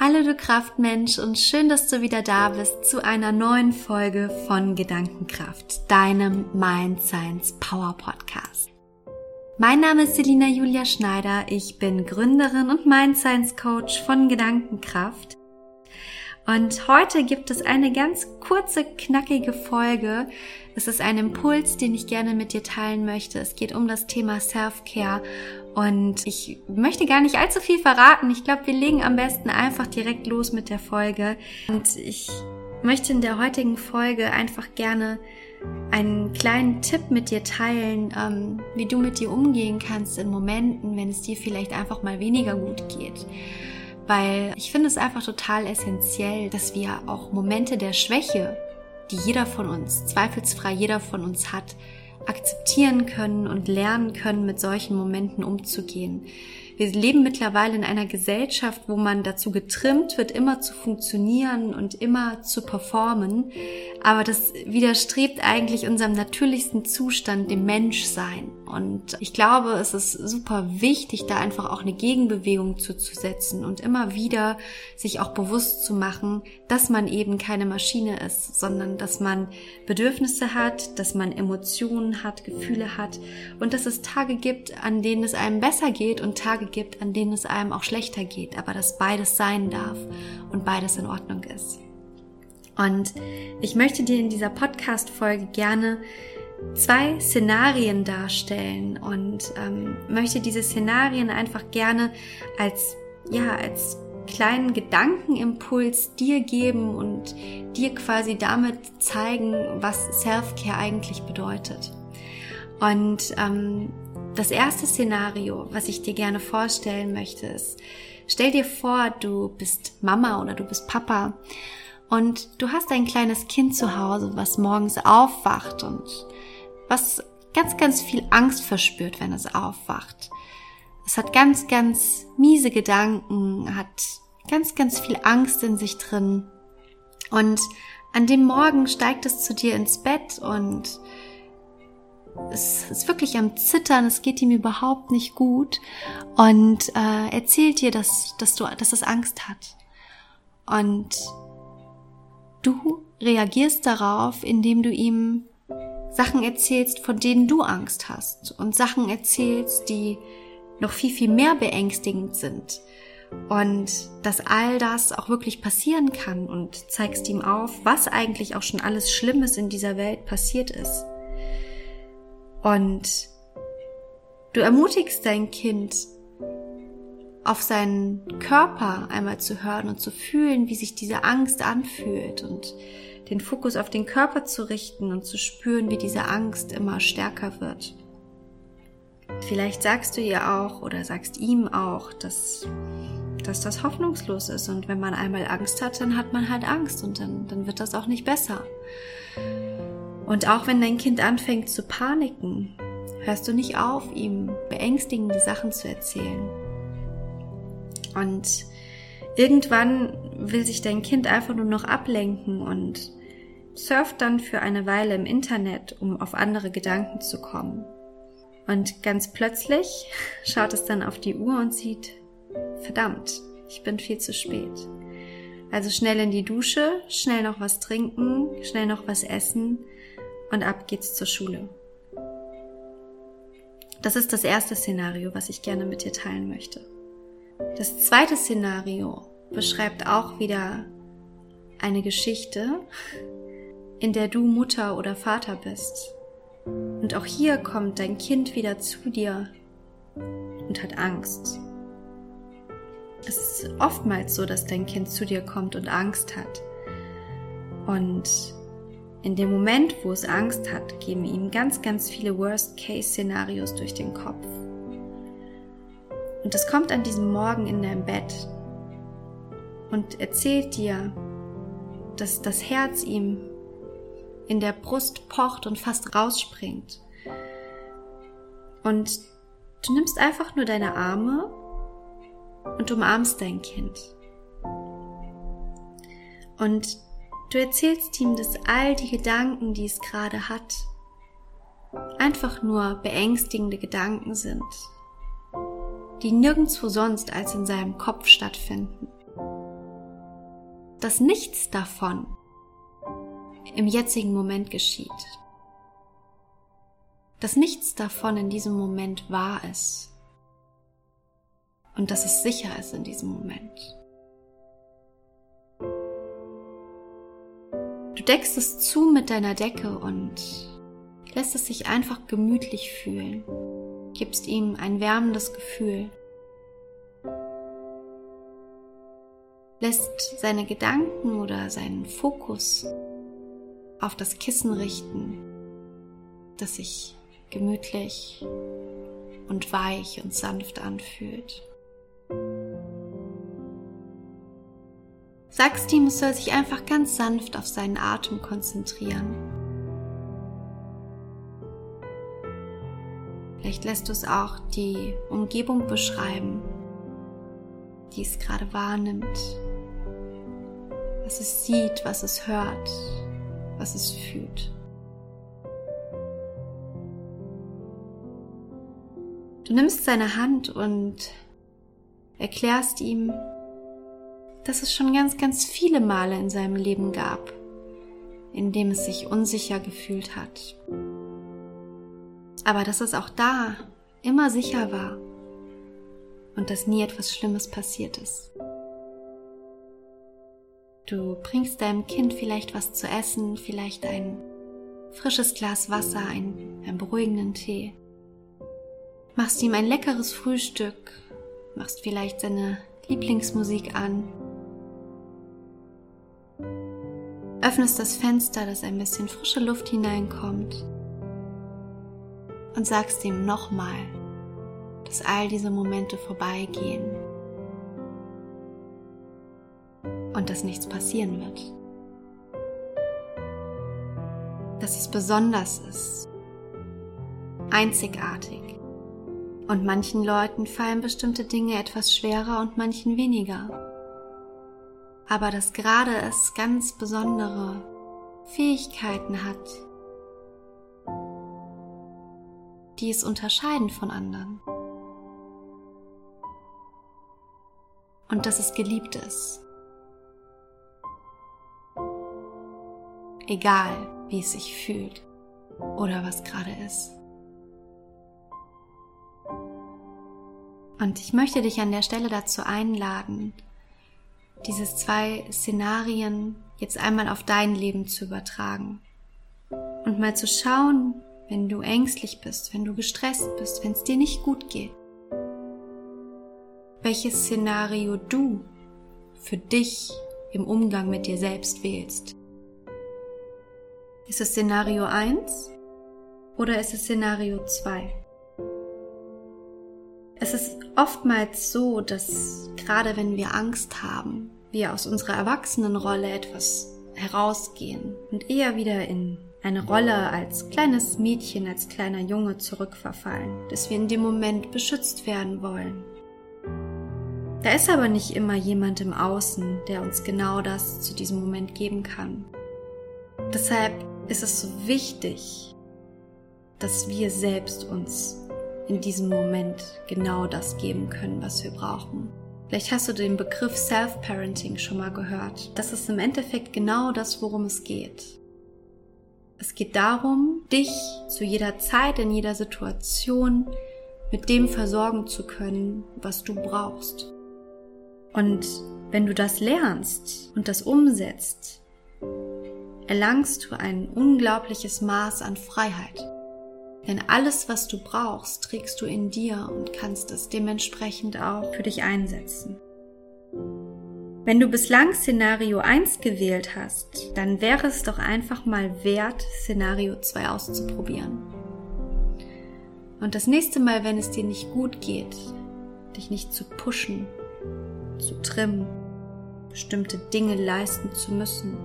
Hallo du Kraftmensch und schön, dass du wieder da bist zu einer neuen Folge von Gedankenkraft, deinem Mind Science Power Podcast. Mein Name ist Selina Julia Schneider, ich bin Gründerin und Mind Science Coach von Gedankenkraft. Und heute gibt es eine ganz kurze, knackige Folge. Es ist ein Impuls, den ich gerne mit dir teilen möchte. Es geht um das Thema Self-Care und ich möchte gar nicht allzu viel verraten. Ich glaube, wir legen am besten einfach direkt los mit der Folge. Und ich möchte in der heutigen Folge einfach gerne einen kleinen Tipp mit dir teilen, ähm, wie du mit dir umgehen kannst in Momenten, wenn es dir vielleicht einfach mal weniger gut geht. Weil ich finde es einfach total essentiell, dass wir auch Momente der Schwäche, die jeder von uns, zweifelsfrei jeder von uns hat, akzeptieren können und lernen können, mit solchen Momenten umzugehen. Wir leben mittlerweile in einer Gesellschaft, wo man dazu getrimmt wird, immer zu funktionieren und immer zu performen. Aber das widerstrebt eigentlich unserem natürlichsten Zustand, dem Menschsein. Und ich glaube, es ist super wichtig, da einfach auch eine Gegenbewegung zuzusetzen und immer wieder sich auch bewusst zu machen, dass man eben keine Maschine ist, sondern dass man Bedürfnisse hat, dass man Emotionen hat, Gefühle hat und dass es Tage gibt, an denen es einem besser geht und Tage gibt, an denen es einem auch schlechter geht, aber dass beides sein darf und beides in Ordnung ist. Und ich möchte dir in dieser Podcast-Folge gerne zwei Szenarien darstellen und ähm, möchte diese Szenarien einfach gerne als ja als kleinen Gedankenimpuls dir geben und dir quasi damit zeigen, was Self-Care eigentlich bedeutet. Und ähm, das erste Szenario, was ich dir gerne vorstellen möchte, ist, stell dir vor, du bist Mama oder du bist Papa und du hast ein kleines Kind zu Hause, was morgens aufwacht und was ganz, ganz viel Angst verspürt, wenn es aufwacht. Es hat ganz, ganz miese Gedanken, hat ganz, ganz viel Angst in sich drin. Und an dem Morgen steigt es zu dir ins Bett und es ist wirklich am Zittern, es geht ihm überhaupt nicht gut und äh, erzählt dir, dass, dass, du, dass es Angst hat. Und du reagierst darauf, indem du ihm Sachen erzählst, von denen du Angst hast und Sachen erzählst, die noch viel, viel mehr beängstigend sind. Und dass all das auch wirklich passieren kann und zeigst ihm auf, was eigentlich auch schon alles Schlimmes in dieser Welt passiert ist. Und du ermutigst dein Kind, auf seinen Körper einmal zu hören und zu fühlen, wie sich diese Angst anfühlt und den Fokus auf den Körper zu richten und zu spüren, wie diese Angst immer stärker wird. Vielleicht sagst du ihr auch oder sagst ihm auch, dass, dass das hoffnungslos ist und wenn man einmal Angst hat, dann hat man halt Angst und dann, dann wird das auch nicht besser. Und auch wenn dein Kind anfängt zu paniken, hörst du nicht auf, ihm beängstigende Sachen zu erzählen. Und Irgendwann will sich dein Kind einfach nur noch ablenken und surft dann für eine Weile im Internet, um auf andere Gedanken zu kommen. Und ganz plötzlich schaut es dann auf die Uhr und sieht, verdammt, ich bin viel zu spät. Also schnell in die Dusche, schnell noch was trinken, schnell noch was essen und ab geht's zur Schule. Das ist das erste Szenario, was ich gerne mit dir teilen möchte. Das zweite Szenario beschreibt auch wieder eine Geschichte, in der du Mutter oder Vater bist. Und auch hier kommt dein Kind wieder zu dir und hat Angst. Es ist oftmals so, dass dein Kind zu dir kommt und Angst hat. Und in dem Moment, wo es Angst hat, geben ihm ganz, ganz viele Worst-Case-Szenarios durch den Kopf. Und es kommt an diesem Morgen in deinem Bett und erzählt dir, dass das Herz ihm in der Brust pocht und fast rausspringt. Und du nimmst einfach nur deine Arme und umarmst dein Kind. Und du erzählst ihm, dass all die Gedanken, die es gerade hat, einfach nur beängstigende Gedanken sind die nirgendwo sonst als in seinem Kopf stattfinden. dass nichts davon im jetzigen Moment geschieht. Dass nichts davon in diesem Moment wahr ist. Und dass es sicher ist in diesem Moment. Du deckst es zu mit deiner Decke und lässt es sich einfach gemütlich fühlen, gibst ihm ein wärmendes Gefühl, lässt seine Gedanken oder seinen Fokus auf das Kissen richten, das sich gemütlich und weich und sanft anfühlt. Sagst ihm, es soll sich einfach ganz sanft auf seinen Atem konzentrieren. Vielleicht lässt du es auch die Umgebung beschreiben, die es gerade wahrnimmt, was es sieht, was es hört, was es fühlt. Du nimmst seine Hand und erklärst ihm, dass es schon ganz, ganz viele Male in seinem Leben gab, in dem es sich unsicher gefühlt hat. Aber dass es auch da immer sicher war und dass nie etwas Schlimmes passiert ist. Du bringst deinem Kind vielleicht was zu essen, vielleicht ein frisches Glas Wasser, ein, einen beruhigenden Tee. Machst ihm ein leckeres Frühstück, machst vielleicht seine Lieblingsmusik an. Öffnest das Fenster, dass ein bisschen frische Luft hineinkommt und sagst ihm nochmal, dass all diese Momente vorbeigehen und dass nichts passieren wird. Dass es besonders ist, einzigartig. Und manchen Leuten fallen bestimmte Dinge etwas schwerer und manchen weniger. Aber dass gerade es ganz besondere Fähigkeiten hat, die es unterscheiden von anderen. Und dass es geliebt ist. egal wie es sich fühlt oder was gerade ist. Und ich möchte dich an der Stelle dazu einladen, diese zwei Szenarien jetzt einmal auf dein Leben zu übertragen und mal zu schauen, wenn du ängstlich bist, wenn du gestresst bist, wenn es dir nicht gut geht, welches Szenario du für dich im Umgang mit dir selbst wählst. Ist es Szenario 1 oder ist es Szenario 2? Es ist oftmals so, dass gerade wenn wir Angst haben, wir aus unserer Erwachsenenrolle etwas herausgehen und eher wieder in eine Rolle als kleines Mädchen, als kleiner Junge zurückverfallen, dass wir in dem Moment beschützt werden wollen. Da ist aber nicht immer jemand im Außen, der uns genau das zu diesem Moment geben kann. Deshalb ist es so wichtig, dass wir selbst uns in diesem Moment genau das geben können, was wir brauchen. Vielleicht hast du den Begriff Self-Parenting schon mal gehört. Das ist im Endeffekt genau das, worum es geht. Es geht darum, dich zu jeder Zeit, in jeder Situation mit dem versorgen zu können, was du brauchst. Und wenn du das lernst und das umsetzt, erlangst du ein unglaubliches Maß an Freiheit. Denn alles, was du brauchst, trägst du in dir und kannst es dementsprechend auch für dich einsetzen. Wenn du bislang Szenario 1 gewählt hast, dann wäre es doch einfach mal wert, Szenario 2 auszuprobieren. Und das nächste Mal, wenn es dir nicht gut geht, dich nicht zu pushen, zu trimmen, bestimmte Dinge leisten zu müssen,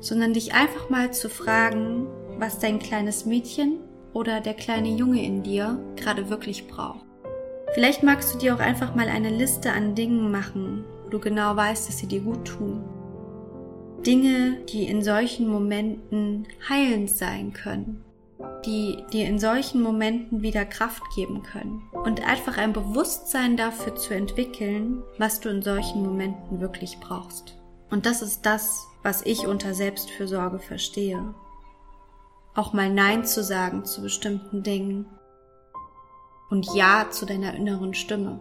sondern dich einfach mal zu fragen, was dein kleines Mädchen oder der kleine Junge in dir gerade wirklich braucht. Vielleicht magst du dir auch einfach mal eine Liste an Dingen machen, wo du genau weißt, dass sie dir gut tun. Dinge, die in solchen Momenten heilend sein können, die dir in solchen Momenten wieder Kraft geben können und einfach ein Bewusstsein dafür zu entwickeln, was du in solchen Momenten wirklich brauchst. Und das ist das, was ich unter Selbstfürsorge verstehe. Auch mal Nein zu sagen zu bestimmten Dingen und Ja zu deiner inneren Stimme.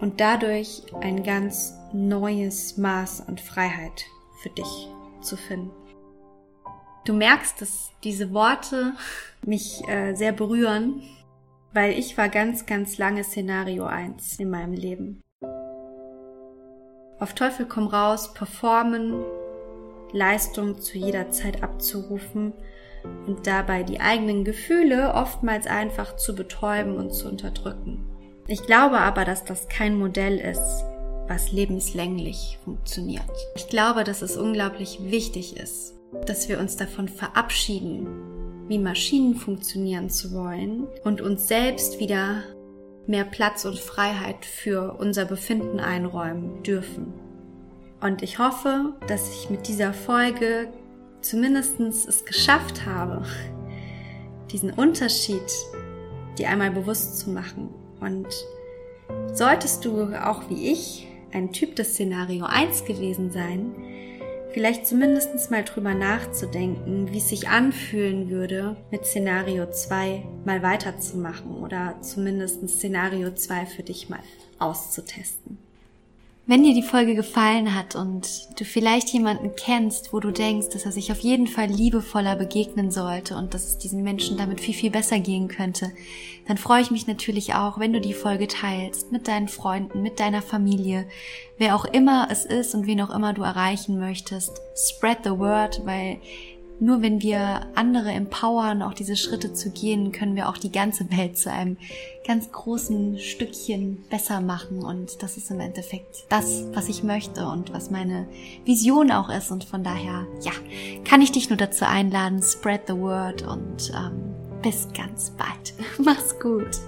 Und dadurch ein ganz neues Maß an Freiheit für dich zu finden. Du merkst, dass diese Worte mich äh, sehr berühren, weil ich war ganz, ganz lange Szenario 1 in meinem Leben. Auf Teufel komm raus, performen, Leistung zu jeder Zeit abzurufen und dabei die eigenen Gefühle oftmals einfach zu betäuben und zu unterdrücken. Ich glaube aber, dass das kein Modell ist, was lebenslänglich funktioniert. Ich glaube, dass es unglaublich wichtig ist, dass wir uns davon verabschieden, wie Maschinen funktionieren zu wollen und uns selbst wieder mehr Platz und Freiheit für unser Befinden einräumen dürfen. Und ich hoffe, dass ich mit dieser Folge zumindest es geschafft habe, diesen Unterschied dir einmal bewusst zu machen. Und solltest du auch wie ich ein Typ des Szenario 1 gewesen sein, vielleicht zumindest mal drüber nachzudenken, wie es sich anfühlen würde, mit Szenario 2 mal weiterzumachen oder zumindest Szenario 2 für dich mal auszutesten. Wenn dir die Folge gefallen hat und du vielleicht jemanden kennst, wo du denkst, dass er sich auf jeden Fall liebevoller begegnen sollte und dass es diesen Menschen damit viel, viel besser gehen könnte, dann freue ich mich natürlich auch, wenn du die Folge teilst mit deinen Freunden, mit deiner Familie, wer auch immer es ist und wen auch immer du erreichen möchtest. Spread the word, weil nur wenn wir andere empowern, auch diese Schritte zu gehen, können wir auch die ganze Welt zu einem ganz großen Stückchen besser machen. Und das ist im Endeffekt das, was ich möchte und was meine Vision auch ist. Und von daher, ja, kann ich dich nur dazu einladen, spread the word und ähm, bis ganz bald. Mach's gut.